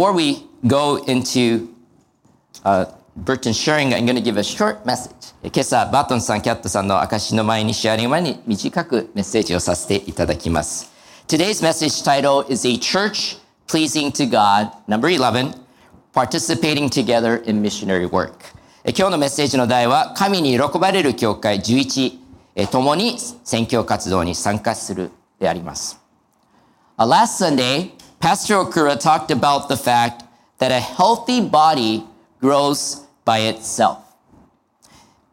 before we go into uh, Burton sharing, I'm going to give a short message. 今朝、バートンさん、キャットさんの証の前にシェアリング前に短くメッセージをさせていただきます。Today's message title is A Church Pleasing to God, number 11, Participating Together in Missionary Work. 今日のメッセージの題は、神に喜ばれる教会11、共に宣教活動に参加するであります。Last Sunday, Pastor Okura talked about the fact that a healthy body grows by itself.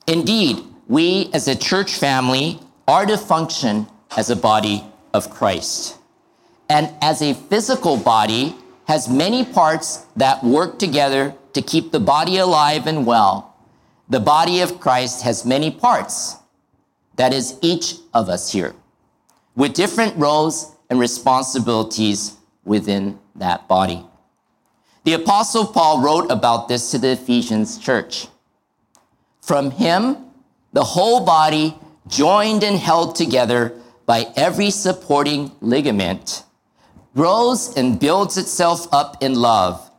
Indeed, we as a church family are to function as a body of Christ. And as a physical body has many parts that work together to keep the body alive and well, the body of Christ has many parts. That is each of us here with different roles and responsibilities within that body. The Apostle Paul wrote about this to the Ephesians church. From him, the whole body, joined and held together by every supporting ligament, grows and builds itself up in love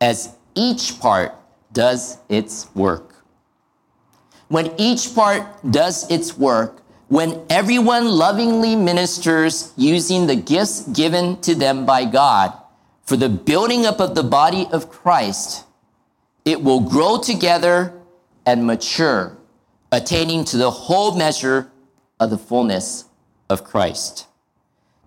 as each part does its work. When each part does its work, when everyone lovingly ministers using the gifts given to them by God, for the building up of the body of Christ, it will grow together and mature, attaining to the whole measure of the fullness of Christ.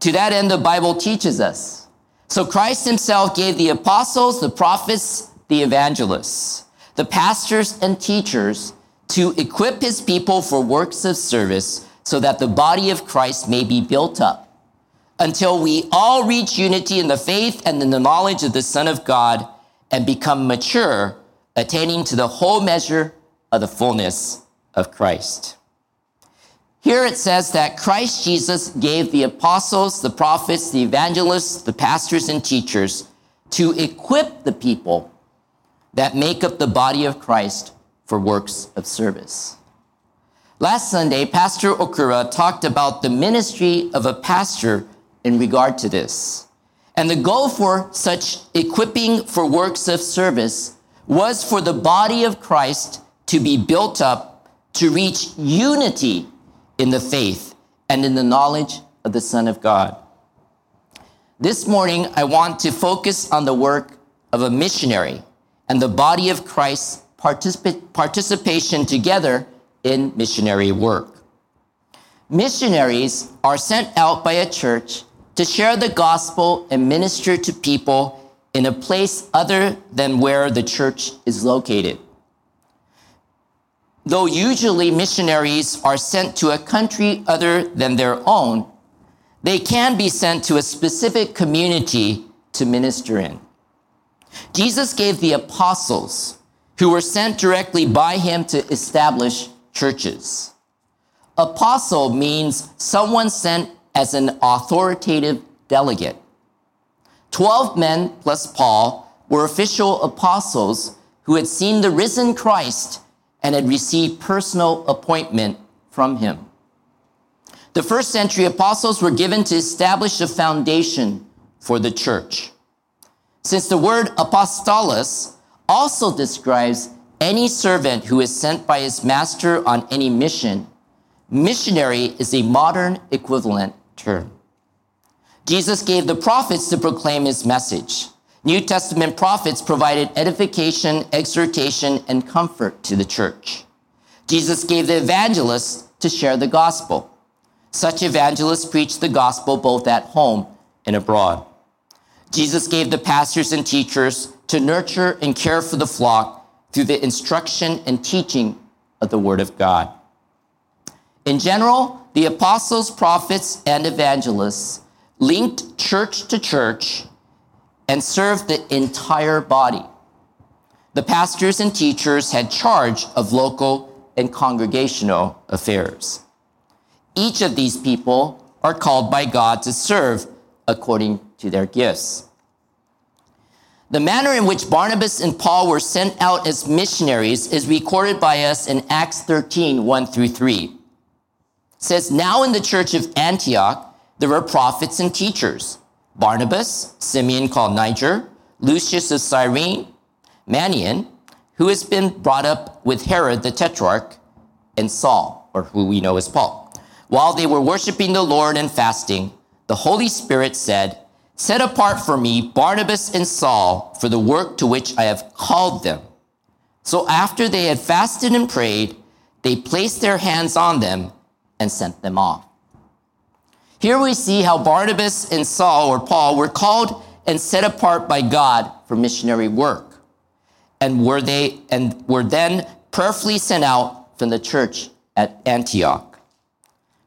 To that end, the Bible teaches us. So Christ himself gave the apostles, the prophets, the evangelists, the pastors and teachers to equip his people for works of service so that the body of Christ may be built up until we all reach unity in the faith and in the knowledge of the Son of God and become mature, attaining to the whole measure of the fullness of Christ. Here it says that Christ Jesus gave the apostles, the prophets, the evangelists, the pastors, and teachers to equip the people that make up the body of Christ for works of service. Last Sunday, Pastor Okura talked about the ministry of a pastor in regard to this. And the goal for such equipping for works of service was for the body of Christ to be built up to reach unity in the faith and in the knowledge of the Son of God. This morning, I want to focus on the work of a missionary and the body of Christ's particip- participation together in missionary work. Missionaries are sent out by a church to share the gospel and minister to people in a place other than where the church is located. Though usually missionaries are sent to a country other than their own, they can be sent to a specific community to minister in. Jesus gave the apostles, who were sent directly by him to establish churches. Apostle means someone sent as an authoritative delegate. Twelve men plus Paul were official apostles who had seen the risen Christ and had received personal appointment from him. The first century apostles were given to establish a foundation for the church. Since the word apostolos also describes any servant who is sent by his master on any mission, missionary is a modern equivalent term. Jesus gave the prophets to proclaim his message. New Testament prophets provided edification, exhortation, and comfort to the church. Jesus gave the evangelists to share the gospel. Such evangelists preached the gospel both at home and abroad. Jesus gave the pastors and teachers to nurture and care for the flock through the instruction and teaching of the Word of God. In general, the apostles, prophets, and evangelists linked church to church and served the entire body. The pastors and teachers had charge of local and congregational affairs. Each of these people are called by God to serve according to their gifts. The manner in which Barnabas and Paul were sent out as missionaries is recorded by us in Acts 13, 1 through 3 says, Now in the church of Antioch, there were prophets and teachers Barnabas, Simeon called Niger, Lucius of Cyrene, Manaen, who has been brought up with Herod the Tetrarch, and Saul, or who we know as Paul. While they were worshiping the Lord and fasting, the Holy Spirit said, Set apart for me Barnabas and Saul for the work to which I have called them. So after they had fasted and prayed, they placed their hands on them and sent them off. Here we see how Barnabas and Saul or Paul were called and set apart by God for missionary work and were they and were then prayerfully sent out from the church at Antioch.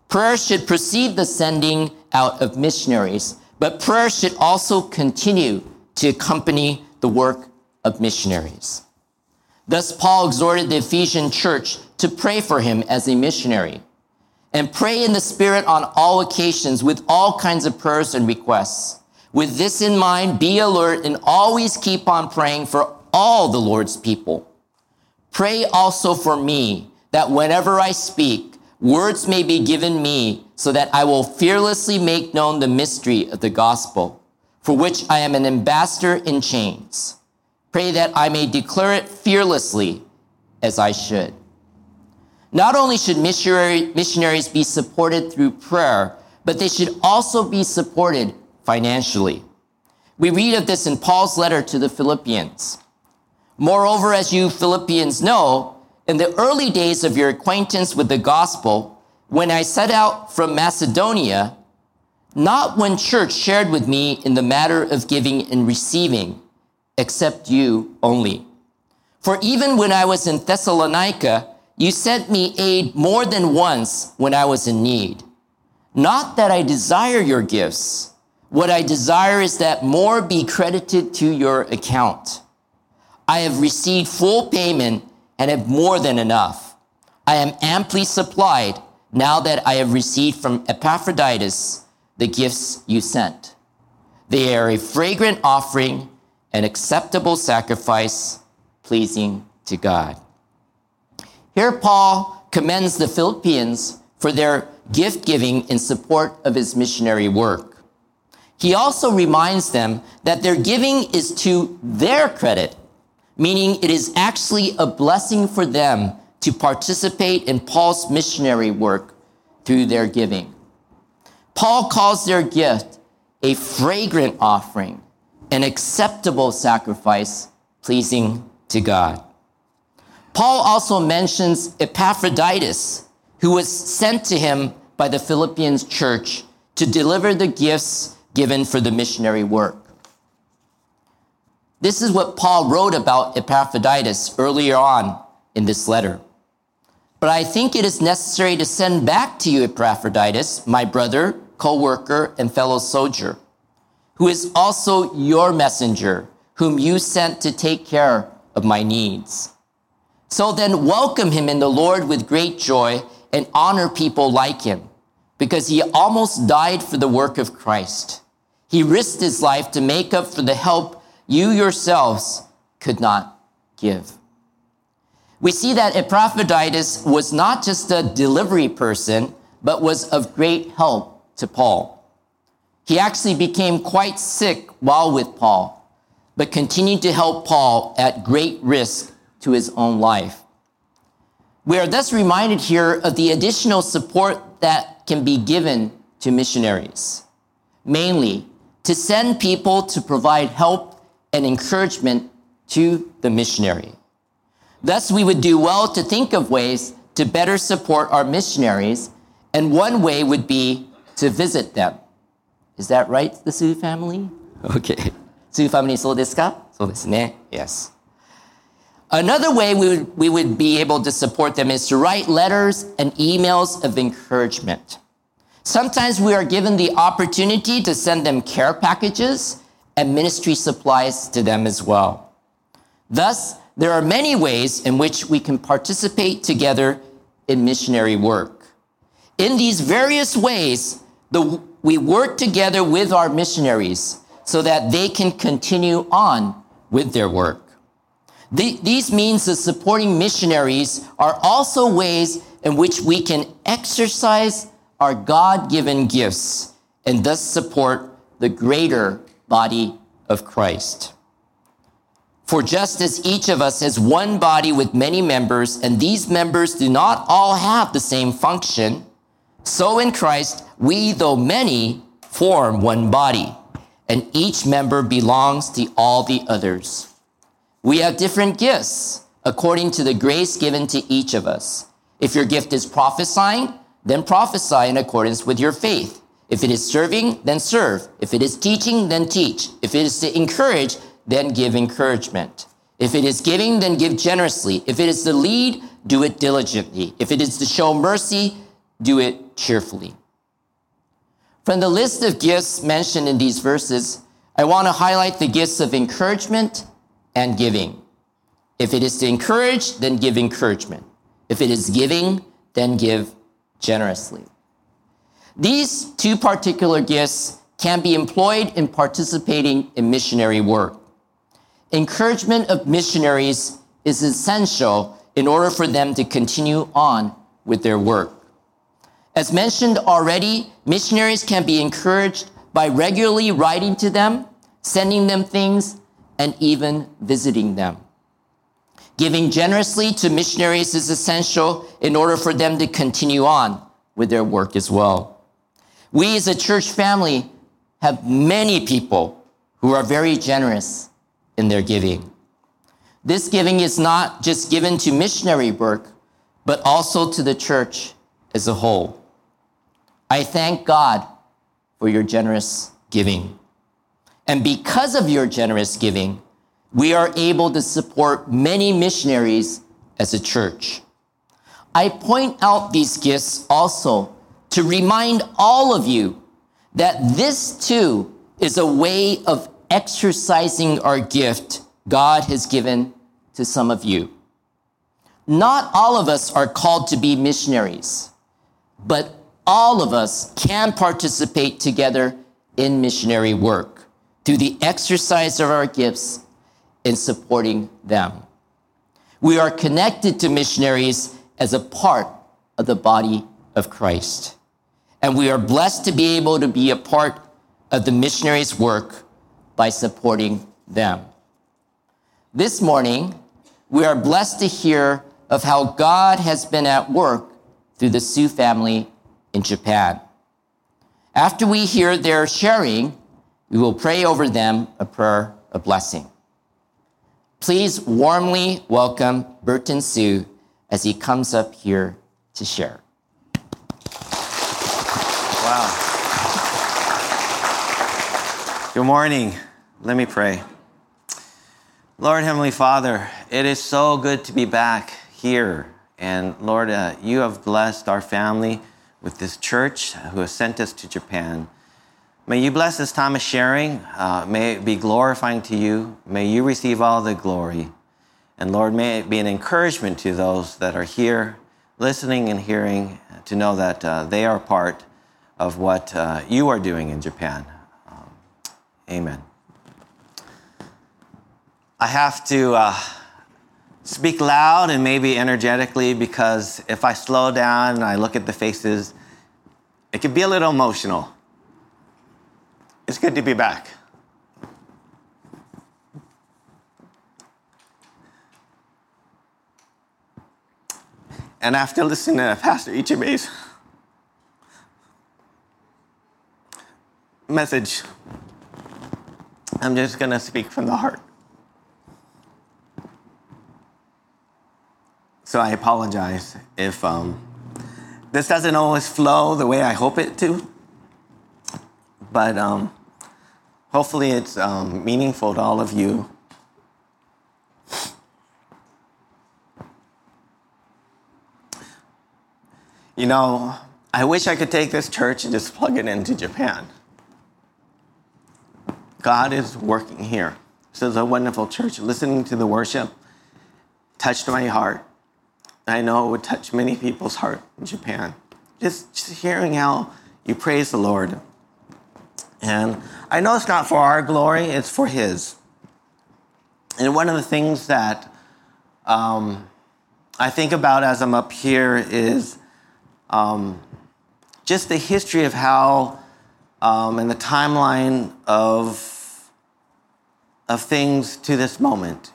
Prayer should precede the sending out of missionaries, but prayer should also continue to accompany the work of missionaries. Thus, Paul exhorted the Ephesian church to pray for him as a missionary and pray in the Spirit on all occasions with all kinds of prayers and requests. With this in mind, be alert and always keep on praying for all the Lord's people. Pray also for me that whenever I speak, words may be given me so that I will fearlessly make known the mystery of the gospel, for which I am an ambassador in chains. Pray that I may declare it fearlessly as I should. Not only should missionary, missionaries be supported through prayer, but they should also be supported financially. We read of this in Paul's letter to the Philippians. Moreover, as you Philippians know, in the early days of your acquaintance with the gospel, when I set out from Macedonia, not one church shared with me in the matter of giving and receiving, except you only. For even when I was in Thessalonica, you sent me aid more than once when I was in need. Not that I desire your gifts. What I desire is that more be credited to your account. I have received full payment and have more than enough. I am amply supplied now that I have received from Epaphroditus the gifts you sent. They are a fragrant offering, an acceptable sacrifice, pleasing to God. Here, Paul commends the Philippians for their gift giving in support of his missionary work. He also reminds them that their giving is to their credit, meaning it is actually a blessing for them to participate in Paul's missionary work through their giving. Paul calls their gift a fragrant offering, an acceptable sacrifice pleasing to God. Paul also mentions Epaphroditus, who was sent to him by the Philippians church to deliver the gifts given for the missionary work. This is what Paul wrote about Epaphroditus earlier on in this letter. But I think it is necessary to send back to you Epaphroditus, my brother, co-worker, and fellow soldier, who is also your messenger, whom you sent to take care of my needs. So then welcome him in the Lord with great joy and honor people like him, because he almost died for the work of Christ. He risked his life to make up for the help you yourselves could not give. We see that Epaphroditus was not just a delivery person, but was of great help to Paul. He actually became quite sick while with Paul, but continued to help Paul at great risk to his own life. We are thus reminded here of the additional support that can be given to missionaries, mainly to send people to provide help and encouragement to the missionary. Thus, we would do well to think of ways to better support our missionaries, and one way would be to visit them. Is that right, the Sue family? Okay. Sue family, so this ka? So this, ne. Yes. Another way we would, we would be able to support them is to write letters and emails of encouragement. Sometimes we are given the opportunity to send them care packages and ministry supplies to them as well. Thus, there are many ways in which we can participate together in missionary work. In these various ways, the, we work together with our missionaries so that they can continue on with their work. The, these means of supporting missionaries are also ways in which we can exercise our God given gifts and thus support the greater body of Christ. For just as each of us has one body with many members, and these members do not all have the same function, so in Christ, we, though many, form one body, and each member belongs to all the others. We have different gifts according to the grace given to each of us. If your gift is prophesying, then prophesy in accordance with your faith. If it is serving, then serve. If it is teaching, then teach. If it is to encourage, then give encouragement. If it is giving, then give generously. If it is to lead, do it diligently. If it is to show mercy, do it cheerfully. From the list of gifts mentioned in these verses, I want to highlight the gifts of encouragement and giving. If it is to encourage, then give encouragement. If it is giving, then give generously. These two particular gifts can be employed in participating in missionary work. Encouragement of missionaries is essential in order for them to continue on with their work. As mentioned already, missionaries can be encouraged by regularly writing to them, sending them things, and even visiting them. Giving generously to missionaries is essential in order for them to continue on with their work as well. We as a church family have many people who are very generous in their giving. This giving is not just given to missionary work, but also to the church as a whole. I thank God for your generous giving. And because of your generous giving, we are able to support many missionaries as a church. I point out these gifts also to remind all of you that this too is a way of exercising our gift God has given to some of you. Not all of us are called to be missionaries, but all of us can participate together in missionary work through the exercise of our gifts in supporting them. We are connected to missionaries as a part of the body of Christ. And we are blessed to be able to be a part of the missionaries' work by supporting them. This morning, we are blessed to hear of how God has been at work through the Sue family in Japan. After we hear their sharing, we will pray over them a prayer of blessing. Please warmly welcome Burton Sue as he comes up here to share. Wow. Good morning. Let me pray. Lord Heavenly Father, it is so good to be back here. And Lord, uh, you have blessed our family with this church who has sent us to Japan. May you bless this time of sharing. Uh, may it be glorifying to you. May you receive all the glory. And Lord, may it be an encouragement to those that are here, listening and hearing, to know that uh, they are part of what uh, you are doing in Japan. Amen. I have to uh, speak loud and maybe energetically because if I slow down and I look at the faces, it can be a little emotional. It's good to be back. And after listening to Pastor Ichibei's message, I'm just going to speak from the heart. So I apologize if um, this doesn't always flow the way I hope it to. But um, Hopefully, it's um, meaningful to all of you. You know, I wish I could take this church and just plug it into Japan. God is working here. This is a wonderful church. Listening to the worship touched my heart. I know it would touch many people's heart in Japan. Just, just hearing how you praise the Lord. And I know it's not for our glory, it's for His. And one of the things that um, I think about as I'm up here is um, just the history of how um, and the timeline of, of things to this moment.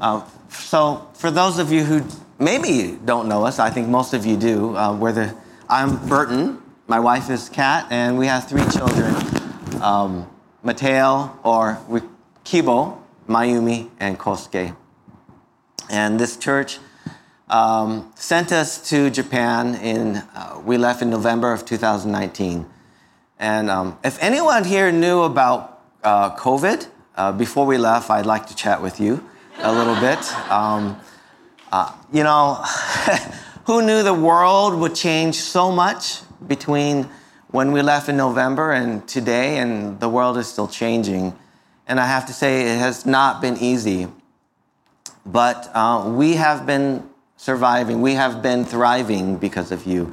Uh, so, for those of you who maybe don't know us, I think most of you do. Uh, we're the, I'm Burton. My wife is Kat, and we have three children um, Mateo, or Kibo, Mayumi, and Kosuke. And this church um, sent us to Japan in, uh, we left in November of 2019. And um, if anyone here knew about uh, COVID, uh, before we left, I'd like to chat with you a little bit. Um, uh, you know, who knew the world would change so much between when we left in November and today, and the world is still changing. And I have to say, it has not been easy. But uh, we have been surviving, we have been thriving because of you.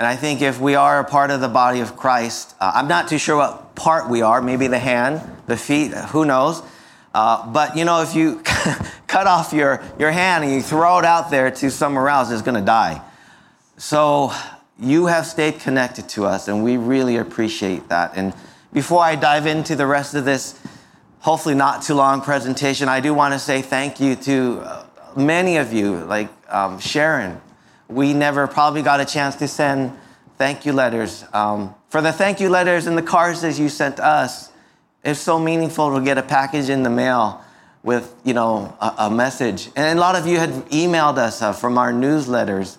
And I think if we are a part of the body of Christ, uh, I'm not too sure what part we are, maybe the hand, the feet, who knows. Uh, but you know, if you cut off your, your hand and you throw it out there to somewhere else, it's going to die. So you have stayed connected to us, and we really appreciate that. And before I dive into the rest of this, hopefully not too long presentation, I do want to say thank you to uh, many of you, like um, Sharon. We never probably got a chance to send thank you letters. Um, for the thank you letters and the cards that you sent us, it's so meaningful to get a package in the mail with you know a, a message. And a lot of you had emailed us uh, from our newsletters.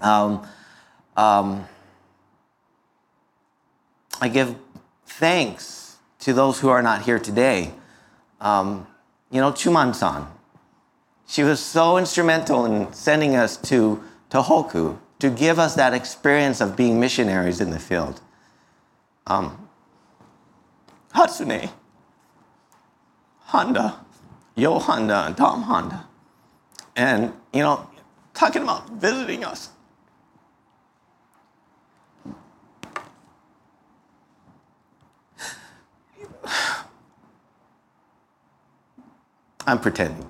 Um, um, I give thanks to those who are not here today. Um, you know, Chuman-san, she was so instrumental in sending us to Tohoku to give us that experience of being missionaries in the field. Um, Hatsune, Honda, Yo Honda, and Tom Honda. And, you know, talking about visiting us. I'm pretending.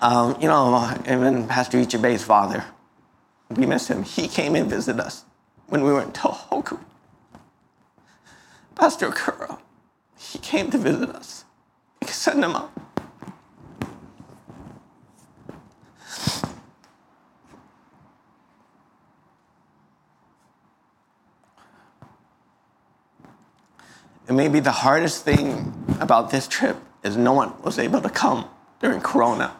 Um, you know, even Pastor Ichibei's father, we miss him. He came and visited us when we were in Tohoku. Pastor Kuro, he came to visit us. Send him up. And maybe the hardest thing about this trip is no one was able to come during Corona.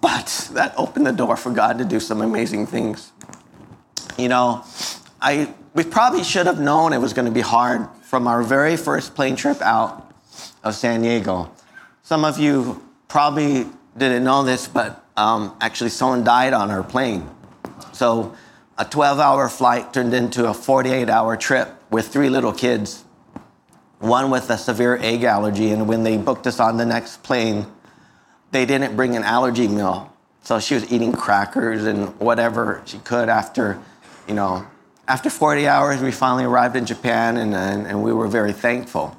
But that opened the door for God to do some amazing things. You know, I we probably should have known it was going to be hard from our very first plane trip out of San Diego. Some of you probably didn't know this, but um, actually someone died on our plane. So a 12 hour flight turned into a 48 hour trip with three little kids, one with a severe egg allergy. And when they booked us on the next plane, they didn't bring an allergy meal. So she was eating crackers and whatever she could after, you know, after 40 hours, we finally arrived in Japan and, and, and we were very thankful.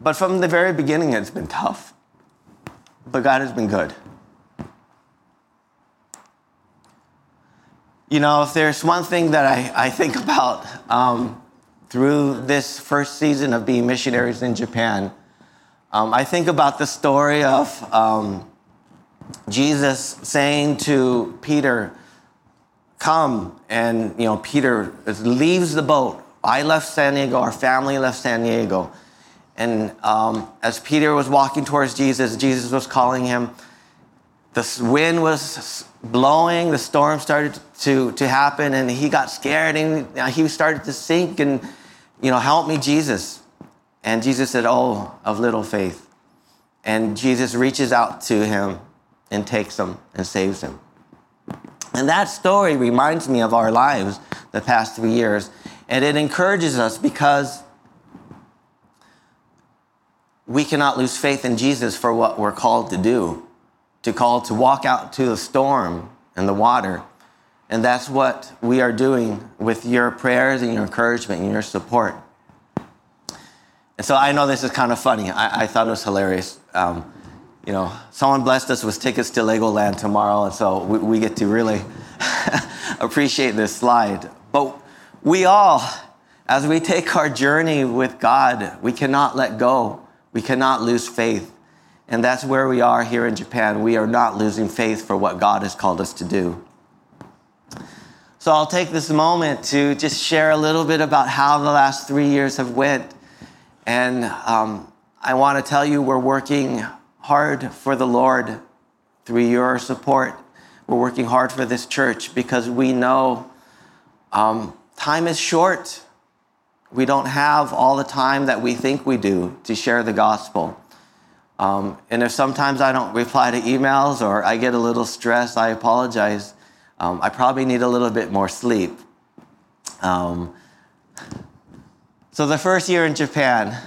But from the very beginning, it's been tough. But God has been good. You know, if there's one thing that I, I think about um, through this first season of being missionaries in Japan, um, I think about the story of um, Jesus saying to Peter, Come, and you know, Peter leaves the boat. I left San Diego, our family left San Diego. And um, as Peter was walking towards Jesus, Jesus was calling him. The wind was blowing, the storm started to, to happen, and he got scared and he started to sink. And, you know, help me, Jesus. And Jesus said, Oh, of little faith. And Jesus reaches out to him and takes him and saves him. And that story reminds me of our lives the past three years. And it encourages us because we cannot lose faith in Jesus for what we're called to do to call to walk out to the storm and the water. And that's what we are doing with your prayers and your encouragement and your support. And so I know this is kind of funny. I, I thought it was hilarious. Um, you know, someone blessed us with tickets to Legoland tomorrow, and so we, we get to really appreciate this slide. But we all, As we take our journey with God, we cannot let go. We cannot lose faith. And that's where we are here in Japan. We are not losing faith for what God has called us to do. So I'll take this moment to just share a little bit about how the last three years have went. And um, I want to tell you we're working hard for the Lord through your support. We're working hard for this church because we know um, time is short. We don't have all the time that we think we do to share the gospel. Um, and if sometimes I don't reply to emails or I get a little stressed, I apologize. Um, I probably need a little bit more sleep. Um, so, the first year in Japan,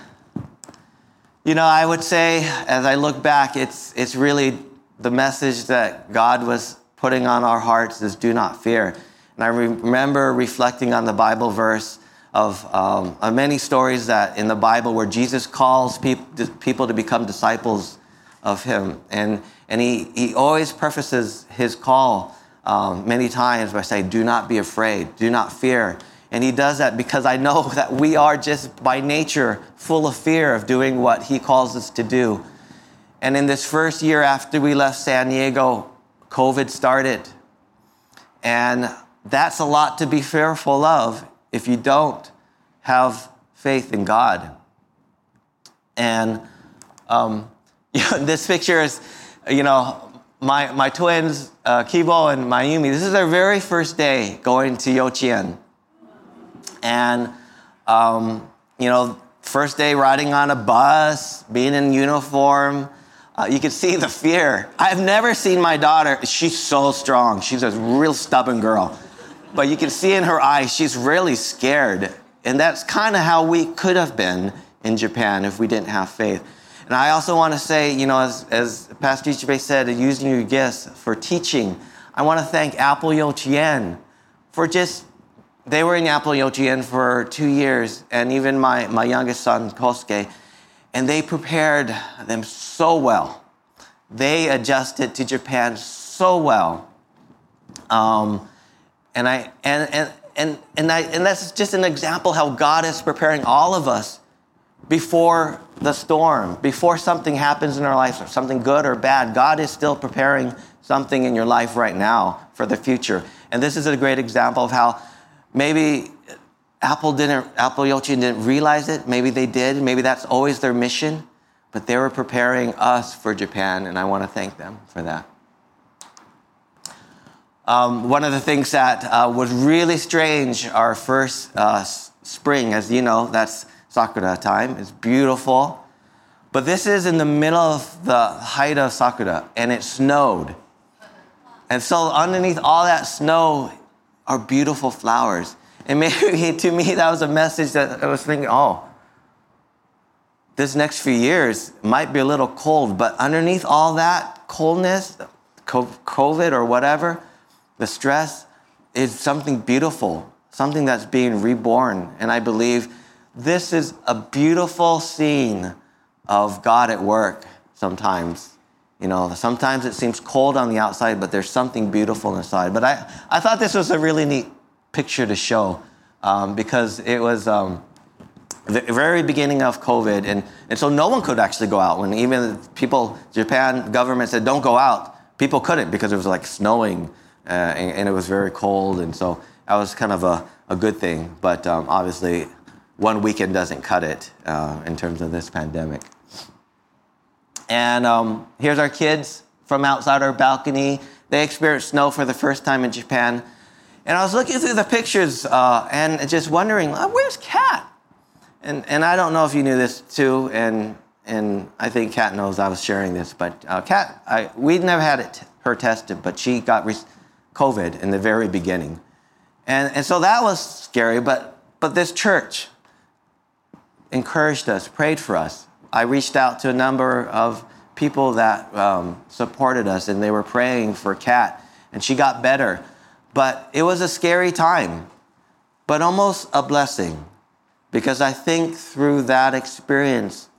you know, I would say as I look back, it's, it's really the message that God was putting on our hearts is do not fear. And I remember reflecting on the Bible verse of, um, of many stories that in the Bible where Jesus calls peop- people to become disciples of Him. And, and he, he always prefaces his call um, many times by saying, Do not be afraid, do not fear. And he does that because I know that we are just by nature full of fear of doing what he calls us to do. And in this first year after we left San Diego, COVID started. And that's a lot to be fearful of if you don't have faith in God. And um, this picture is, you know, my, my twins, uh, Kibo and Mayumi, this is their very first day going to Yochien. And, um, you know, first day riding on a bus, being in uniform, uh, you can see the fear. I've never seen my daughter, she's so strong. She's a real stubborn girl. But you can see in her eyes, she's really scared. And that's kind of how we could have been in Japan if we didn't have faith. And I also want to say, you know, as, as Pastor Ichibei said, using your gifts for teaching, I want to thank Apple Yochien for just, they were in Apple for two years, and even my, my youngest son, Kosuke, and they prepared them so well. They adjusted to Japan so well. Um, and I and and and and I and that's just an example how God is preparing all of us before the storm, before something happens in our life, or something good or bad. God is still preparing something in your life right now for the future. And this is a great example of how maybe Apple didn't, Apple Yochien didn't realize it. Maybe they did. Maybe that's always their mission. But they were preparing us for Japan, and I want to thank them for that. Um, one of the things that uh, was really strange our first uh, spring, as you know, that's sakura time. It's beautiful. But this is in the middle of the height of sakura, and it snowed. And so, underneath all that snow are beautiful flowers. And maybe to me, that was a message that I was thinking, oh, this next few years might be a little cold, but underneath all that coldness, COVID or whatever, the stress is something beautiful, something that's being reborn. And I believe this is a beautiful scene of God at work sometimes. You know, sometimes it seems cold on the outside, but there's something beautiful inside. But I, I thought this was a really neat picture to show um, because it was um, the very beginning of COVID, and, and so no one could actually go out. When even people, Japan government said, don't go out, people couldn't because it was like snowing uh, and, and, it was very cold. And so that was kind of a, a good thing. But um, obviously, one weekend doesn't cut it uh, in terms of this pandemic. And um, here's our kids from outside our balcony. They experienced snow for the first time in Japan. And I was looking through the pictures uh, and just wondering, oh, where's Kat? And, and I don't know if you knew this too, and, and I think Kat knows I was sharing this, but uh, Kat, I, we never had it, her tested, but she got re- COVID in the very beginning. And, and so that was scary, but, but this church, encouraged us, prayed for us. I reached out to a number of people that um, supported us, and they were praying for Kat, and she got better. But it was a scary time, but almost a blessing, because I think through that experience,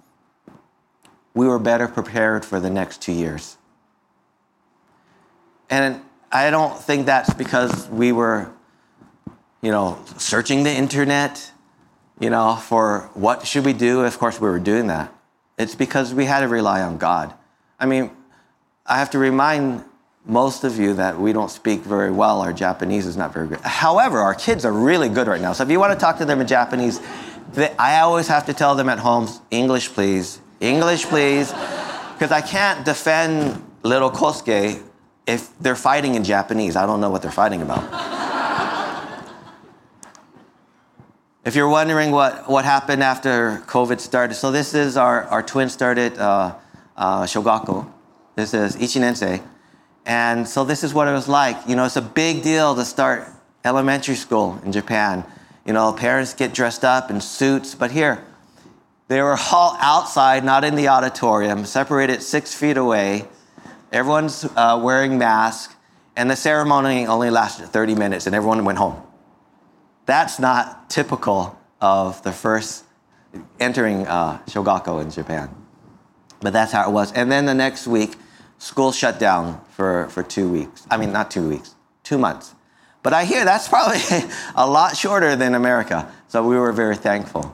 we were better prepared for the next two years. And I don't think that's because we were, you know, searching the internet you know, for what should we do? Of course, we were doing that. It's because we had to rely on God. I mean, I have to remind most of you that we don't speak very well. Our Japanese is not very good. However, our kids are really good right now. So if you want to talk to them in Japanese, they, I always have to tell them at home, English, please. English, please. Because I can't defend little Kosuke if they're fighting in Japanese. I don't know what they're fighting about. If you're wondering what, what happened after COVID started, so this is our, our twin started uh, uh, Shogako. This is Ichinensei. And so this is what it was like. You know, it's a big deal to start elementary school in Japan. You know, parents get dressed up in suits, but here, they were all outside, not in the auditorium, separated six feet away. Everyone's uh, wearing masks, and the ceremony only lasted 30 minutes, and everyone went home. That's not typical of the first entering uh, Shogako in Japan. But that's how it was. And then the next week, school shut down for, for two weeks. I mean, not two weeks, two months. But I hear that's probably a lot shorter than America. So we were very thankful.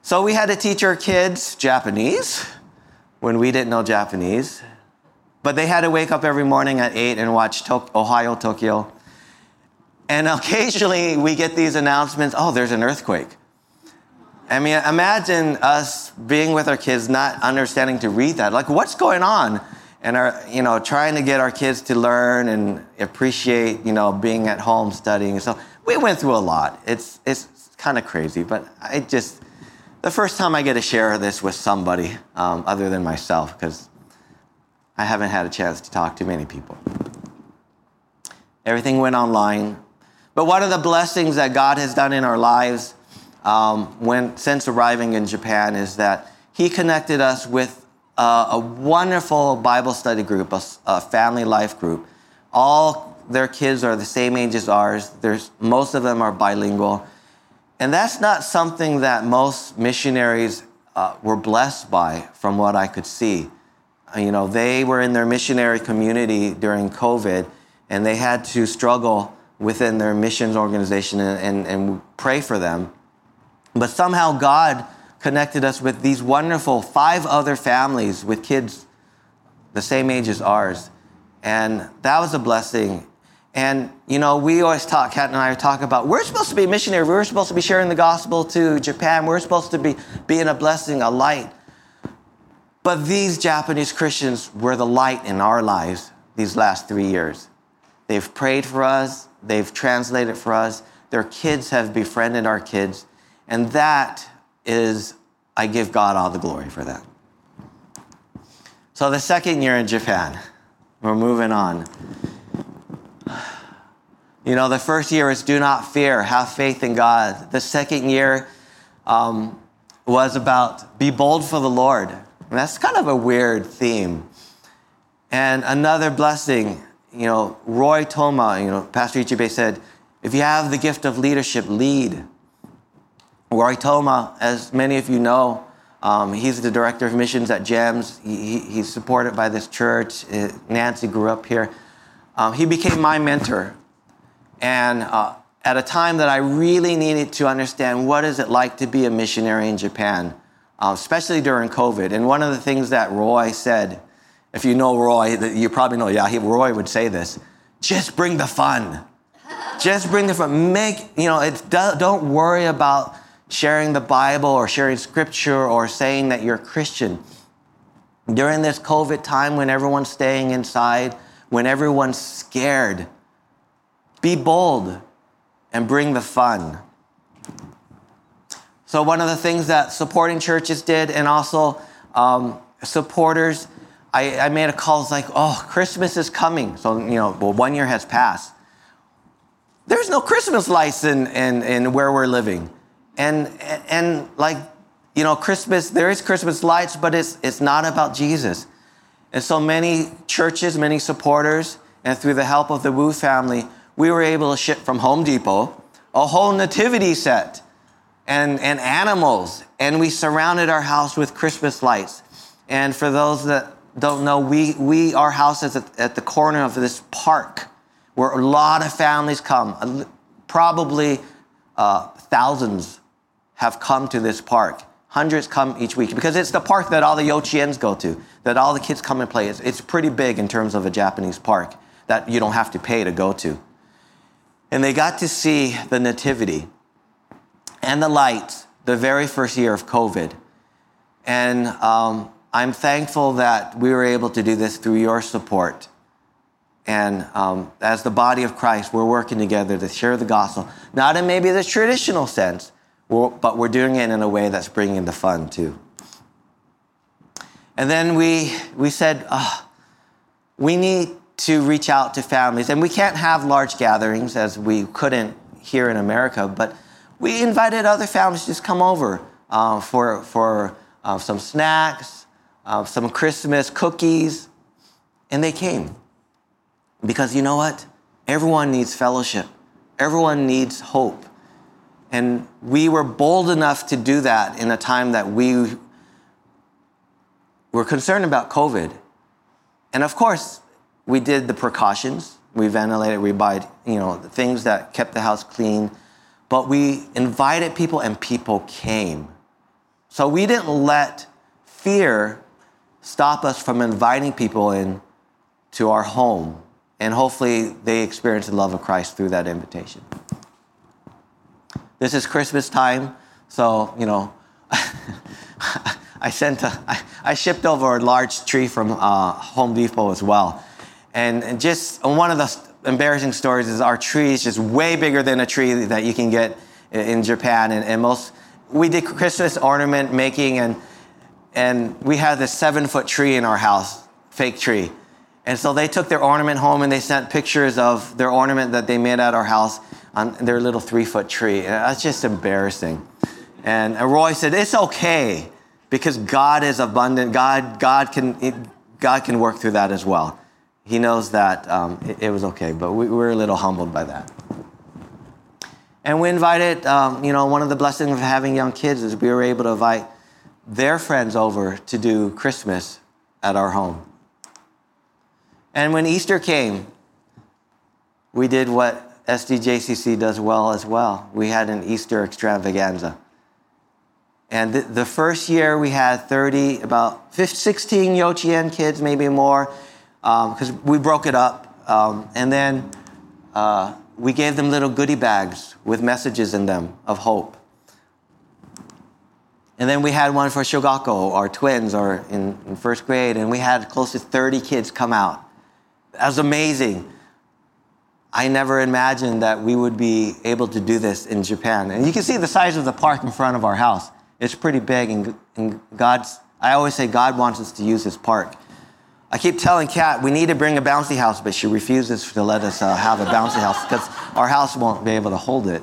So we had to teach our kids Japanese when we didn't know Japanese. But they had to wake up every morning at 8 and watch Ohio, Tokyo and occasionally we get these announcements oh, there's an earthquake. I mean, imagine us being with our kids, not understanding to read that. Like, what's going on? And our, you know, trying to get our kids to learn and appreciate, you know, being at home studying. So we went through a lot. It's it's kind of crazy, but I just the first time I get to share this with somebody um, other than myself, because I haven't had a chance to talk to many people. Everything went online. But one of the blessings that God has done in our lives um, when, since arriving in Japan is that He connected us with uh, a wonderful Bible study group, a, a, family life group. All their kids are the same age as ours. There's, most of them are bilingual. And that's not something that most missionaries uh, were blessed by, from what I could see. You know, they were in their missionary community during COVID, and they had to struggle within their missions organization and, and, and pray for them. But somehow God connected us with these wonderful five other families with kids the same age as ours. And that was a blessing. And, you know, we always talk, Kat and I talk about, we're supposed to be missionary. We're supposed to be sharing the gospel to Japan. We're supposed to be being a blessing, a light. But these Japanese Christians were the light in our lives these last three years. They've prayed for us. They've translated for us. Their kids have befriended our kids. And that is, I give God all the glory for that. So the second year in Japan, we're moving on. You know, the first year is do not fear, have faith in God. The second year um, was about be bold for the Lord. And that's kind of a weird theme. And another blessing you know, Roy Toma, you know, Pastor Ichibei said, if you have the gift of leadership, lead. Roy Toma, as many of you know, um, he's the director of missions at JEMS. He, he's supported by this church. Uh, Nancy grew up here. Um, he became my mentor. And uh, at a time that I really needed to understand what is it like to be a missionary in Japan, uh, especially during COVID. And one of the things that Roy said if you know Roy, you probably know, yeah, he, Roy would say this just bring the fun. Just bring the fun. Make, you know, it's, don't worry about sharing the Bible or sharing scripture or saying that you're a Christian. During this COVID time when everyone's staying inside, when everyone's scared, be bold and bring the fun. So, one of the things that supporting churches did, and also um, supporters, I, I made a call. It's like, oh, Christmas is coming. So, you know, well, one year has passed. There's no Christmas lights in, in, in where we're living. And, and, and like, you know, Christmas, there is Christmas lights, but it's, it's not about Jesus. And so many churches, many supporters, and through the help of the Wu family, we were able to ship from Home Depot a whole nativity set and, and animals. And we surrounded our house with Christmas lights. And for those that don't know, we, we our house is at, at the corner of this park where a lot of families come, probably uh, thousands have come to this park. Hundreds come each week because it's the park that all the Yochiens go to, that all the kids come and play. It's, it's pretty big in terms of a Japanese park that you don't have to pay to go to. And they got to see the nativity and the lights the very first year of COVID. And um, I'm thankful that we were able to do this through your support. And um, as the body of Christ, we're working together to share the gospel, not in maybe the traditional sense, but we're doing it in a way that's bringing the fun too. And then we, we said, oh, we need to reach out to families. And we can't have large gatherings as we couldn't here in America, but we invited other families to just come over uh, for, for uh, some snacks, uh, some Christmas cookies, and they came. Because you know what? Everyone needs fellowship, everyone needs hope. And we were bold enough to do that in a time that we were concerned about COVID. And of course, we did the precautions. We ventilated, we buy, you know, things that kept the house clean. But we invited people and people came. So we didn't let fear stop us from inviting people in to our home. And hopefully they experience the love of Christ through that invitation. This is Christmas time, so, you know, I sent a, I, I shipped over a large tree from uh, Home Depot as well. And, and just one of the embarrassing stories is our tree is just way bigger than a tree that you can get in Japan. And, and most, we did Christmas ornament making and, and we had this seven foot tree in our house, fake tree. And so they took their ornament home and they sent pictures of their ornament that they made at our house on their little three foot tree. And that's just embarrassing. And Roy said, It's okay because God is abundant. God, God, can, God can work through that as well he knows that um, it, it, was okay, but we, we, were a little humbled by that. And we invited, um, you know, one of the blessings of having young kids is we were able to invite their friends over to do Christmas at our home. And when Easter came, we did what SDJCC does well as well. We had an Easter extravaganza. And the, the first year we had 30, about 15, 16 Yochien kids, maybe more because um, we broke it up. Um, and then uh, we gave them little goodie bags with messages in them of hope. And then we had one for Shogako, our twins, or in, in first grade, and we had close to 30 kids come out. That was amazing. I never imagined that we would be able to do this in Japan. And you can see the size of the park in front of our house. It's pretty big, and, and God's, I always say God wants us to use this park. I keep telling Kat we need to bring a bouncy house, but she refuses to let us uh, have a bouncy house because our house won't be able to hold it.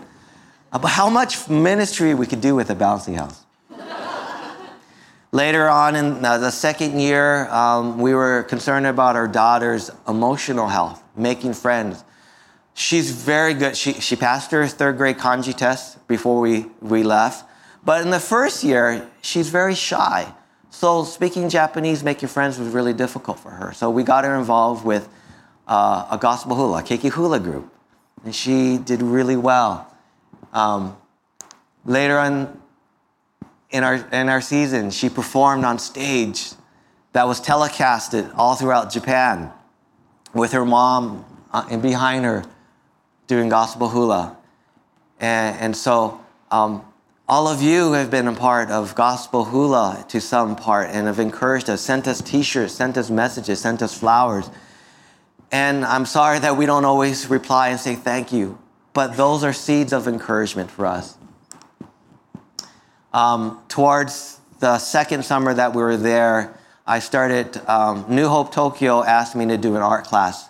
Uh, but how much ministry we could do with a bouncy house? Later on in the second year, um, we were concerned about our daughter's emotional health, making friends. She's very good. She, she passed her third grade kanji test before we, we left. But in the first year, she's very shy. So speaking Japanese, making friends was really difficult for her. So we got her involved with uh, a gospel hula, a keiki hula group, and she did really well. Um, later on in our in our season, she performed on stage that was telecasted all throughout Japan with her mom uh, and behind her doing gospel hula, and, and so. Um, all of you have been a part of Gospel Hula to some part and have encouraged us, sent us t shirts, sent us messages, sent us flowers. And I'm sorry that we don't always reply and say thank you, but those are seeds of encouragement for us. Um, towards the second summer that we were there, I started, um, New Hope Tokyo asked me to do an art class.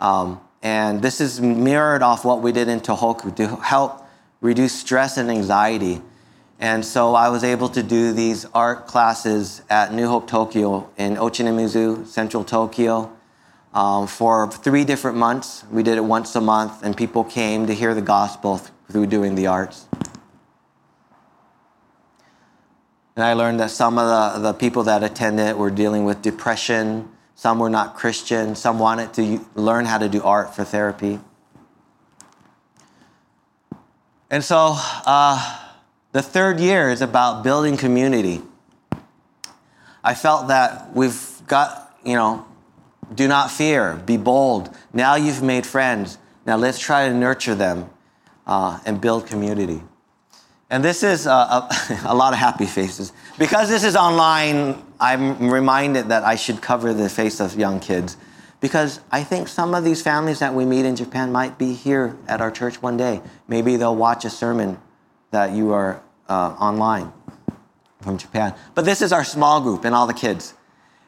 Um, and this is mirrored off what we did in Tohoku to help reduce stress and anxiety and so I was able to do these art classes at New Hope Tokyo in Ochanomizu, central Tokyo, um, for three different months. We did it once a month, and people came to hear the gospel through doing the arts. And I learned that some of the, the people that attended were dealing with depression, some were not Christian, some wanted to learn how to do art for therapy. And so, uh, The third year is about building community. I felt that we've got, you know, do not fear, be bold. Now you've made friends. Now let's try to nurture them uh, and build community. And this is uh, a, a, lot of happy faces. Because this is online, I'm reminded that I should cover the face of young kids. Because I think some of these families that we meet in Japan might be here at our church one day. Maybe they'll watch a sermon that you are uh, online from Japan. But this is our small group and all the kids.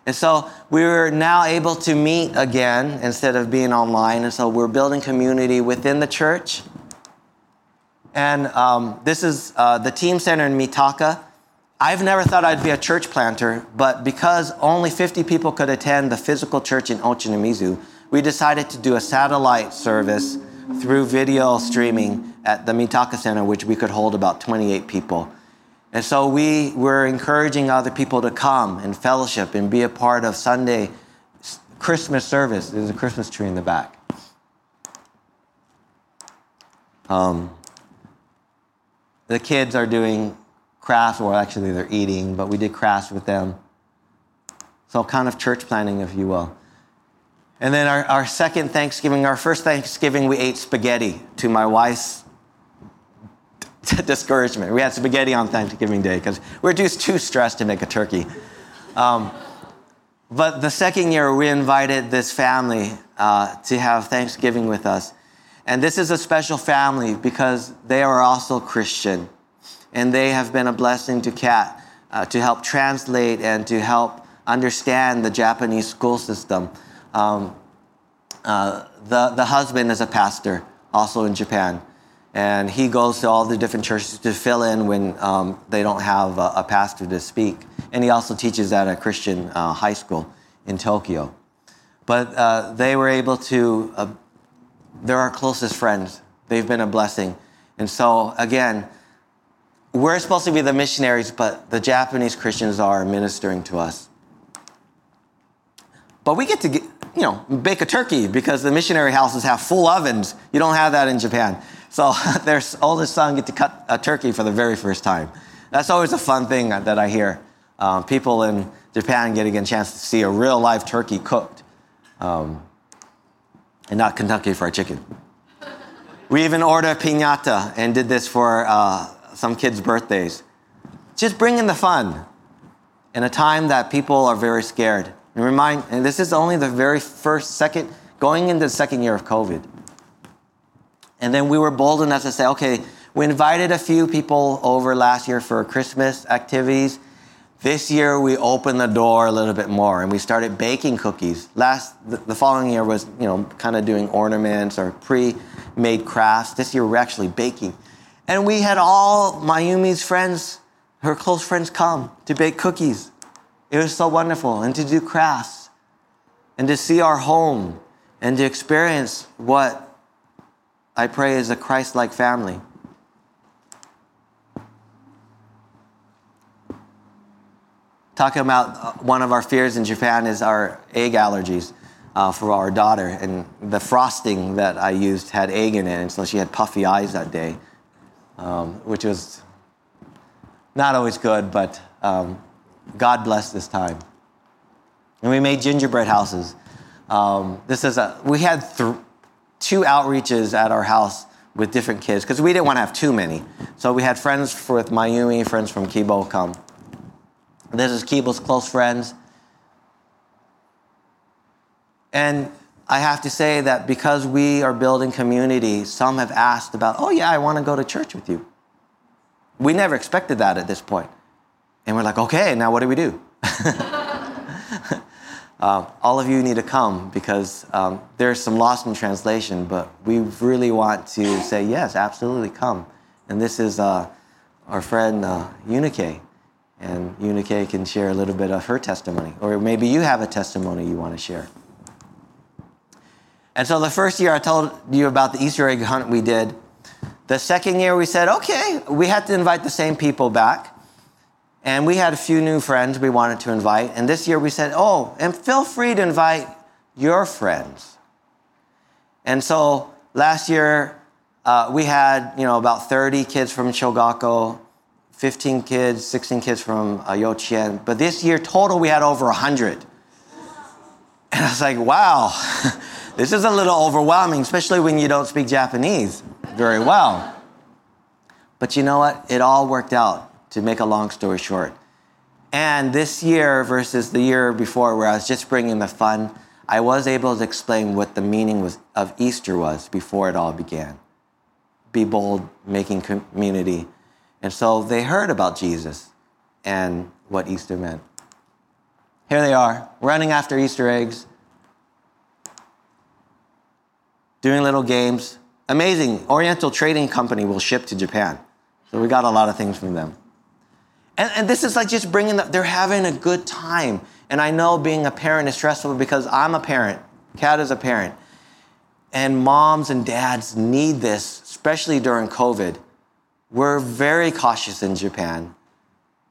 And so we're now able to meet again instead of being online. And so we're building community within the church. And um, this is uh, the team center in Mitaka. I've never thought I'd be a church planter, but because only 50 people could attend the physical church in Ochanomizu, we decided to do a satellite service through video streaming at the Mitaka Center, which we could hold about 28 people. And so we were encouraging other people to come and fellowship and be a part of Sunday Christmas service. There's a Christmas tree in the back. Um, the kids are doing crafts, or actually they're eating, but we did crafts with them. So, kind of church planning, if you will. And then our, our second Thanksgiving, our first Thanksgiving, we ate spaghetti to my wife's discouragement. We had spaghetti on Thanksgiving Day because we're just too stressed to make a turkey. Um, but the second year, we invited this family uh, to have Thanksgiving with us. And this is a special family because they are also Christian and they have been a blessing to Kat uh, to help translate and to help understand the Japanese school system. Um, uh, the, the husband is a pastor also in Japan, and he goes to all the different churches to fill in when um, they don't have a, a, pastor to speak. And he also teaches at a Christian uh, high school in Tokyo. But uh, they were able to, uh, they're our closest friends. They've been a blessing. And so, again, we're supposed to be the missionaries, but the Japanese Christians are ministering to us. But we get to get, you know, bake a turkey because the missionary houses have full ovens. You don't have that in Japan. So their oldest son get to cut a turkey for the very first time. That's always a fun thing that I hear. Um, people in Japan getting a chance to see a real live turkey cooked, um, and not Kentucky Fried Chicken. We even ordered piñata and did this for uh, some kids' birthdays. Just bring in the fun in a time that people are very scared. And remind, and this is only the very first, second, going into the second year of COVID. And then we were bold enough to say, okay, we invited a few people over last year for Christmas activities. This year we opened the door a little bit more and we started baking cookies. Last the, following year was, you know, kind of doing ornaments or pre-made crafts. This year we're actually baking. And we had all Mayumi's friends, her close friends, come to bake cookies. It was so wonderful. And to do crafts and to see our home and to experience what I pray is a Christ like family. Talking about uh, one of our fears in Japan is our egg allergies uh, for our daughter. And the frosting that I used had egg in it, and so she had puffy eyes that day um, which was not always good, but um, God bless this time. And we made gingerbread houses. Um, this is a, we had th- two outreaches at our house with different kids because we didn't want to have too many. So we had friends with Mayumi, friends from Kibo come. This is Kibo's close friends. And I have to say that because we are building community, some have asked about, oh, yeah, I want to go to church with you. We never expected that at this point. And we're like, okay, now what do we do? uh, all of you need to come because um, there's some lost in translation, but we really want to say, yes, absolutely come. And this is uh, our friend uh, Unike. And Unike can share a little bit of her testimony. Or maybe you have a testimony you want to share. And so the first year I told you about the Easter egg hunt we did. The second year we said, okay, we had to invite the same people back. And we had a few new friends we wanted to invite. And this year we said, oh, and feel free to invite your friends. And so last year uh, we had, you know, about 30 kids from Shogako, 15 kids, 16 kids from uh, Yochien. But this year, total, we had over 100. And I was like, wow, this is a little overwhelming, especially when you don't speak Japanese very well. But you know what? It all worked out, to make a long story short. And this year versus the year before, where I was just bringing the fun, I was able to explain what the meaning was, of Easter was before it all began. Be bold, making community. And so they heard about Jesus and what Easter meant. Here they are, running after Easter eggs, doing little games. Amazing. Oriental Trading Company will ship to Japan. So we got a lot of things from them. And, and this is like just bringing them, they're having a good time. And I know being a parent is stressful because I'm a parent. Kat is a parent. And moms and dads need this, especially during COVID. We're very cautious in Japan,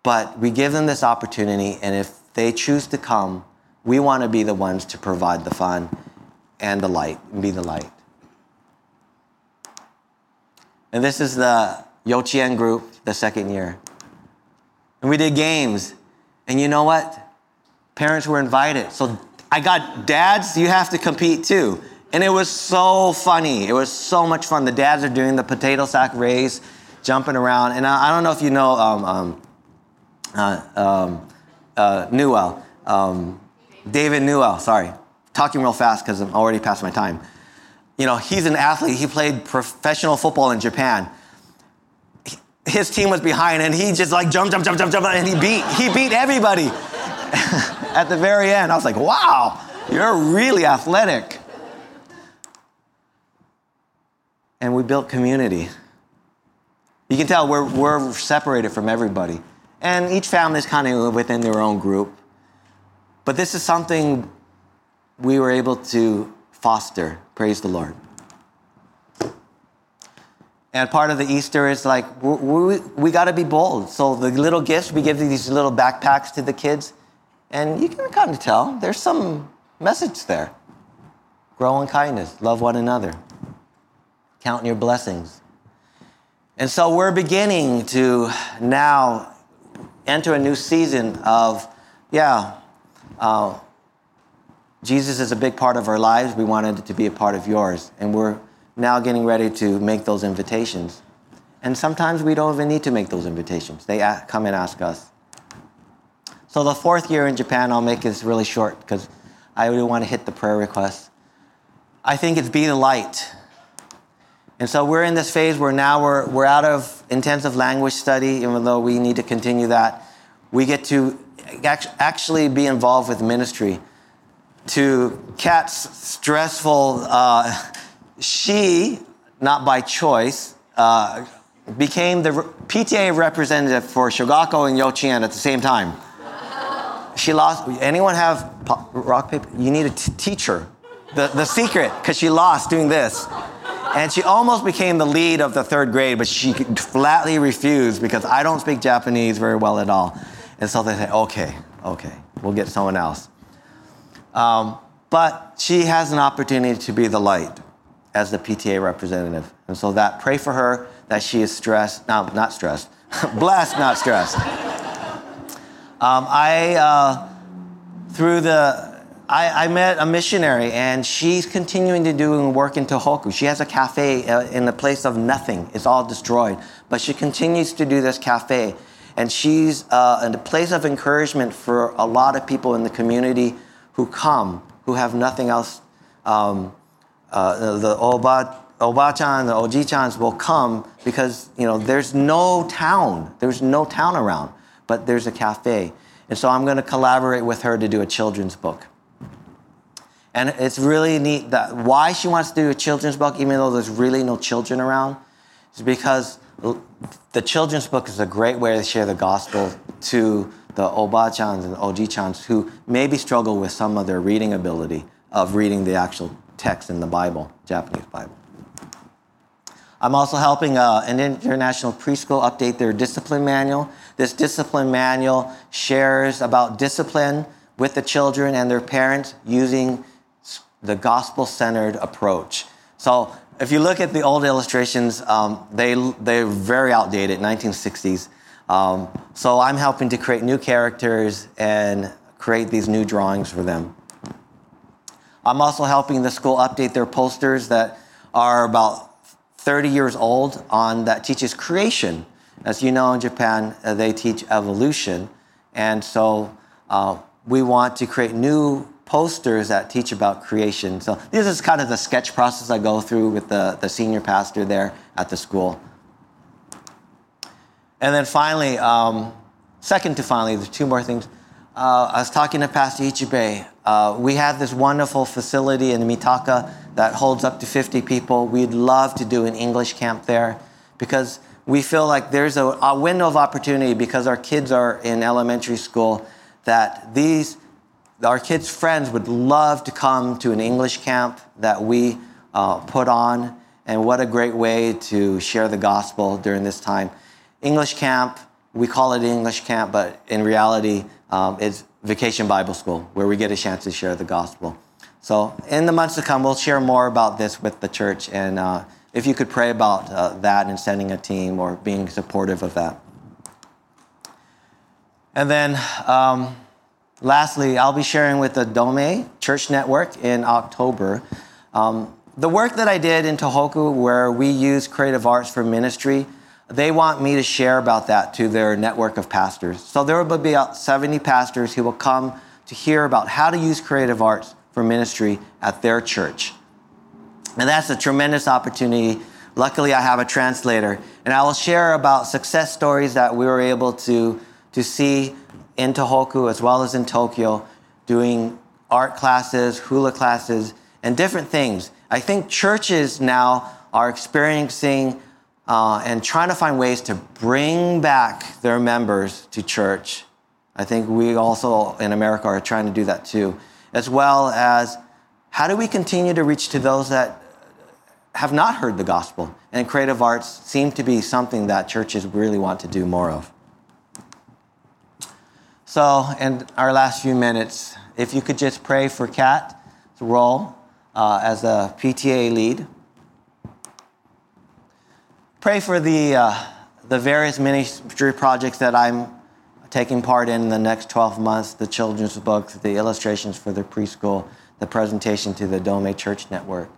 but we give them this opportunity. And if they choose to come, we want to be the ones to provide the fun and the light, and be the light. And this is the Yochien group, the second year. And we did games. And you know what? Parents were invited. So I got dads, you have to compete too. And it was so funny. It was so much fun. The dads are doing the potato sack race, jumping around. And I, I don't know if you know um, um, uh, um, uh, Newell, um, David Newell, sorry. Talking real fast because I'm already past my time. You know, he's an athlete. He played professional football in Japan his team was behind and he just like jumped, jumped, jumped, jumped, jumped, and he beat, he beat everybody at the very end. I was like, wow, you're really athletic. And we built community. You can tell we're, we're separated from everybody. And each family is kind of within their own group. But this is something we were able to foster. Praise the Lord. And part of the Easter is like, we, we got to be bold. So the little gifts, we give these little backpacks to the kids. And you can kind of tell there's some message there. Grow in kindness, love one another, count your blessings. And so we're beginning to now enter a new season of, yeah, uh, Jesus is a big part of our lives. We wanted it to be a part of yours. And we're now getting ready to make those invitations. And sometimes we don't even need to make those invitations. They come and ask us. So the fourth year in Japan, I'll make this really short because I really want to hit the prayer request. I think it's be the light. And so we're in this phase where now we're, we're out of intensive language study, even though we need to continue that. We get to actually be involved with ministry. To Kat's stressful uh, she, not by choice, uh, became the PTA representative for Shogako and Yochien at the same time. She lost. Anyone have rock paper? You need a t- teacher. The, the secret, because she lost doing this. And she almost became the lead of the third grade, but she flatly refused because I don't speak Japanese very well at all. And so they said, okay, okay, we'll get someone else. Um, but she has an opportunity to be the light as the PTA representative. And so that, pray for her that she is stressed, no, not stressed, blessed, not stressed. Um, I, uh, through the, I, I, met a missionary and she's continuing to do work in Tohoku. She has a cafe uh, in a place of nothing. It's all destroyed. But she continues to do this cafe. And she's uh, in a place of encouragement for a lot of people in the community who come, who have nothing else um, uh, the oba, oba-chan, the oji-chans will come because, you know, there's no town. There's no town around, but there's a cafe. And so I'm going to collaborate with her to do a children's book. And it's really neat that why she wants to do a children's book, even though there's really no children around, is because the children's book is a great way to share the gospel to the oba-chans and oji-chans who maybe struggle with some of their reading ability of reading the actual text in the Bible, Japanese Bible. I'm also helping uh, an international preschool update their discipline manual. This discipline manual shares about discipline with the children and their parents using the gospel centered approach. So, if you look at the old illustrations, um, they, they're very outdated, 1960s. Um, so I'm helping to create new characters and create these new drawings for them. I'm also helping the school update their posters that are about 30 years old on that teaches creation. As you know, in Japan, uh, they teach evolution. And so uh, we want to create new posters that teach about creation. So this is kind of the sketch process I go through with the, the senior pastor there at the school. And then finally, um, second to finally, there's two more things. Uh, I was talking to Pastor Ichibei. Uh, we have this wonderful facility in Mitaka that holds up to 50 people. We'd love to do an English camp there because we feel like there's a, a window of opportunity because our kids are in elementary school that these our kids' friends would love to come to an English camp that we uh, put on, and what a great way to share the gospel during this time. English camp, we call it English camp, but in reality, um, it's Vacation Bible School, where we get a chance to share the gospel. So, in the months to come, we'll share more about this with the church, and uh, if you could pray about uh, that and sending a team or being supportive of that. And then, um, Lastly, I'll be sharing with the Dome Church Network in October. Um, the work that I did in Tohoku, where we use creative arts for ministry, they want me to share about that to their network of pastors. So there will be about 70 pastors who will come to hear about how to use creative arts for ministry at their church. And that's a tremendous opportunity. Luckily, I have a translator, and I will share about success stories that we were able to, to see in Tohoku as well as in Tokyo, doing art classes, hula classes, and different things. I think churches now are experiencing uh, and trying to find ways to bring back their members to church. I think we also in America are trying to do that too, as well as how do we continue to reach to those that have not heard the gospel? And creative arts seem to be something that churches really want to do more of. So, in our last few minutes, if you could just pray for Kat's role uh, as a PTA lead. Pray for the, uh, the various ministry projects that I'm taking part in, the next 12 months the children's books, the illustrations for the preschool, the presentation to the Dome Church Network.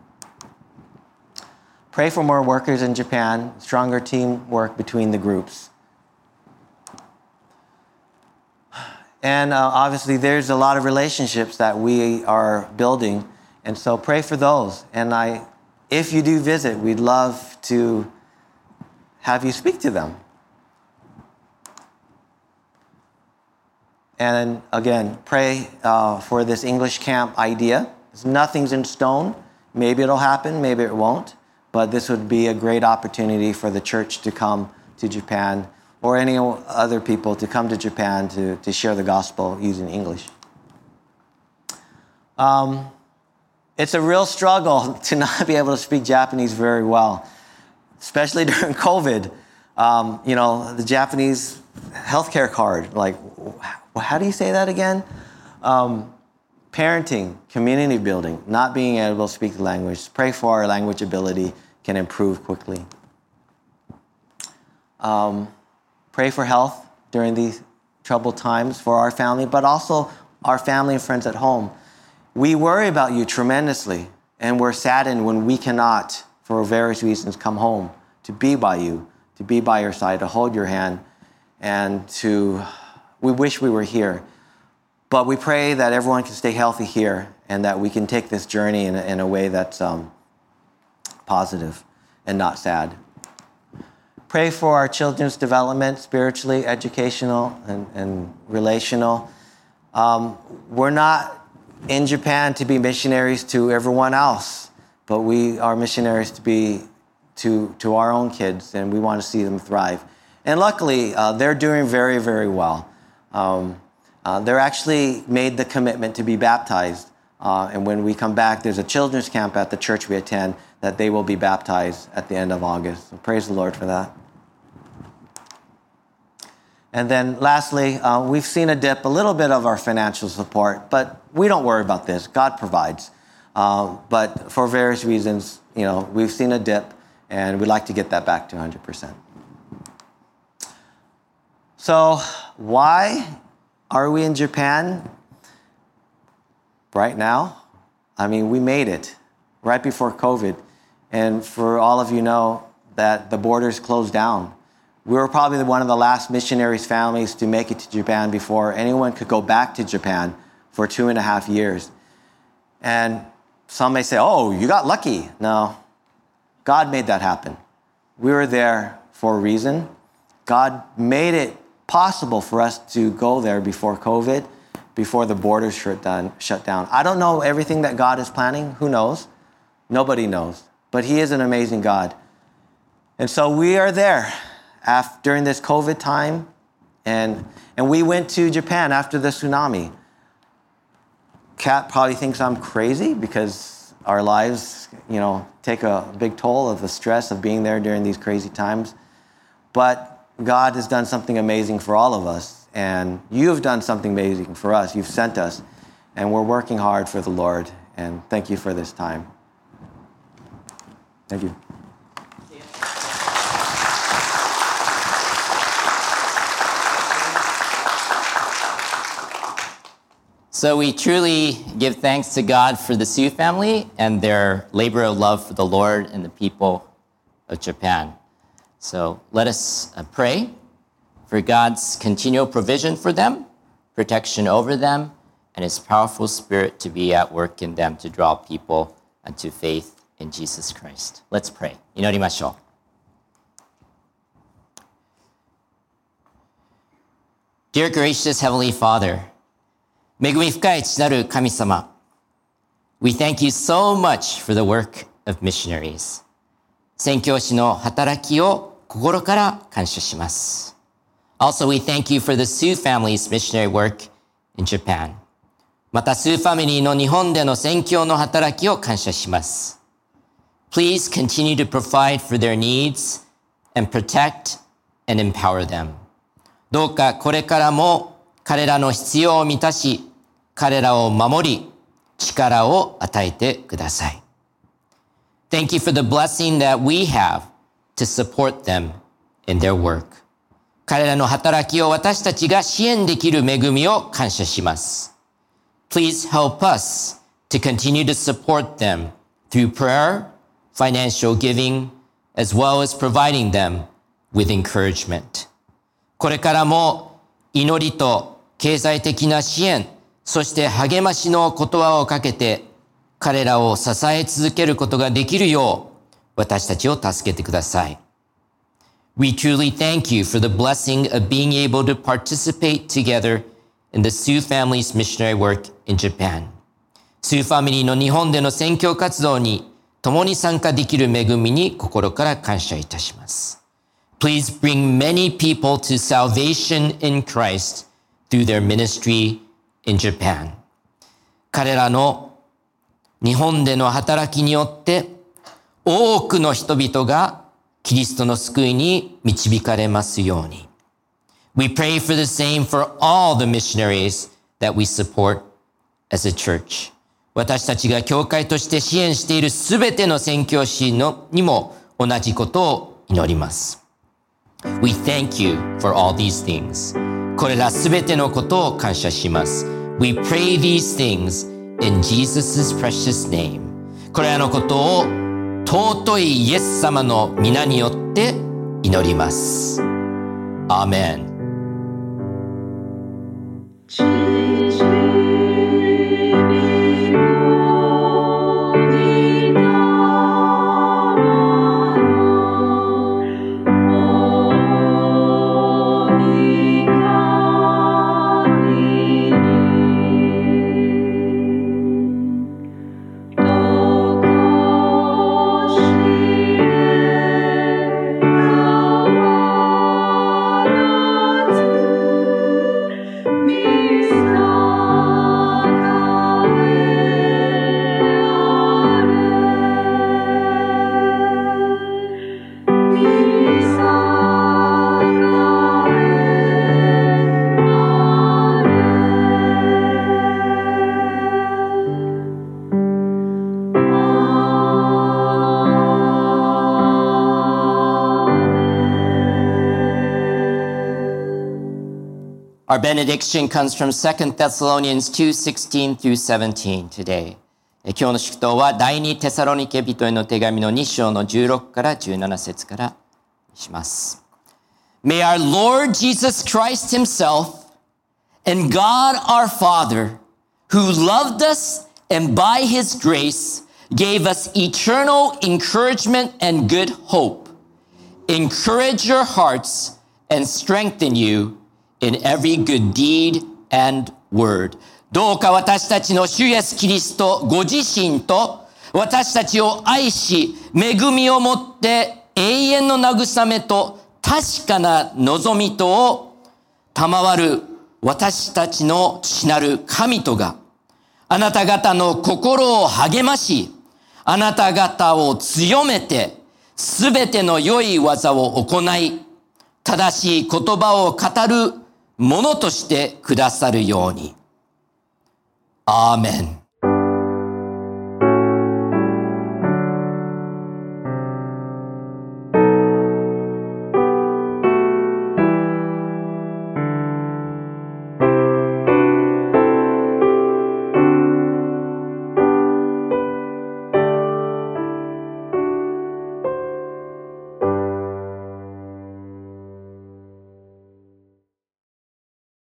Pray for more workers in Japan, stronger teamwork between the groups. And uh, obviously, there's a lot of relationships that we are building. And so pray for those. And I, if you do visit, we'd love to have you speak to them. And again, pray uh, for this English camp idea. Nothing's in stone. Maybe it'll happen, maybe it won't. But this would be a great opportunity for the church to come to Japan or any other people to come to Japan to, to share the gospel using English. Um, it's a real struggle to not be able to speak Japanese very well, especially during COVID. Um, you know, the Japanese healthcare card, like, how do you say that again? Um, parenting, community building, not being able to speak the language. Pray for our language ability can improve quickly. Um, Pray for health during these troubled times for our family, but also our family and friends at home. We worry about you tremendously, and we're saddened when we cannot, for various reasons, come home to be by you, to be by your side, to hold your hand, and to, we wish we were here. But we pray that everyone can stay healthy here and that we can take this journey in a, in a way that's um, positive and not sad. Pray for our children's development, spiritually, educational, and, and relational. Um, we're not in Japan to be missionaries to everyone else, but we are missionaries to be to, to our own kids, and we want to see them thrive. And luckily, uh, they're doing very, very well. Um, uh, they're actually made the commitment to be baptized. Uh, and when we come back, there's a children's camp at the church we attend that they will be baptized at the end of August. So praise the Lord for that. And then lastly, uh, we've seen a dip, a little bit of our financial support, but we don't worry about this. God provides. Uh, but for various reasons, you know, we've seen a dip, and we'd like to get that back to 100%. So, why are we in Japan right now? I mean, we made it right before COVID. And for all of you know that the borders closed down. We were probably one of the last missionaries families to make it to Japan before anyone could go back to Japan for two and a half years. And some may say, oh, you got lucky. No, God made that happen. We were there for a reason. God made it possible for us to go there before COVID, before the borders shut down. I don't know everything that God is planning. Who knows? Nobody knows. But He is an amazing God. And so we are there after, during this COVID time. And, and we went to Japan after the tsunami. Kat probably thinks I'm crazy because our lives, you know, take a big toll of the stress of being there during these crazy times. But God has done something amazing for all of us. And you have done something amazing for us. You've sent us. And we're working hard for the Lord. And thank you for this time. Thank you. So we truly give thanks to God for the Sue family and their labor of love for the Lord and the people of Japan. So let us uh, pray for God's continual provision for them, protection over them, and His powerful Spirit to be at work in them to draw people unto faith in Jesus Christ. Let's pray. 祈りましょう。Dear gracious Heavenly Father, 恵み深い父なる神様、We thank you so much for the work of missionaries. 宣教師の働きを心から感謝します。 Also, we thank you for the Sioux family's missionary work in Japan. また、スーファミリーの日本での宣教の働きを感謝します。Please continue to provide for their needs and protect and empower them. どうかこれからも彼らの必要を満たし、彼らを守り、力を与えてください。Thank you for the blessing that we have to support them in their work. 彼らの働きを私たちが支援できる恵みを感謝します。Please help us to continue to support them through prayer, financial giving, as well as providing them with encouragement. これからも祈りと経済的な支援、そして励ましの言葉をかけて彼らを支え続けることができるよう私たちを助けてください。We truly thank you for the blessing of being able to participate together in the Sioux family's missionary work in Japan. スーファミリーの日本での宣教活動に共に参加できる恵みに心から感謝いたします。Please bring many people to salvation in Christ through their ministry in Japan. 彼らの日本での働きによって多くの人々がキリストの救いに導かれますように。We pray for the same for all the missionaries that we support as a church. 私たちが教会として支援しているすべての宣教師のにも同じことを祈ります。We thank you for all these things. これらすべてのことを感謝します。We pray these things in Jesus' precious name. これらのことを尊いイエス様の皆によって祈ります。アーメン。Our benediction comes from 2 Thessalonians 2:16 through 17 today. え今日の祝祷は第二テサロニケ人への手紙の2章の16から17節からします。May our Lord Jesus Christ himself and God our Father, who loved us and by his grace gave us eternal encouragement and good hope, encourage your hearts and strengthen you in every good deed and word. どうか私たちの主イエスキリストご自身と私たちを愛し、恵みをもって永遠の慰めと確かな望みとを賜る私たちの父なる神とが、あなた方の心を励まし、あなた方を強めて、すべての良い技を行い、正しい言葉を語るものとしてくださるように。アーメン。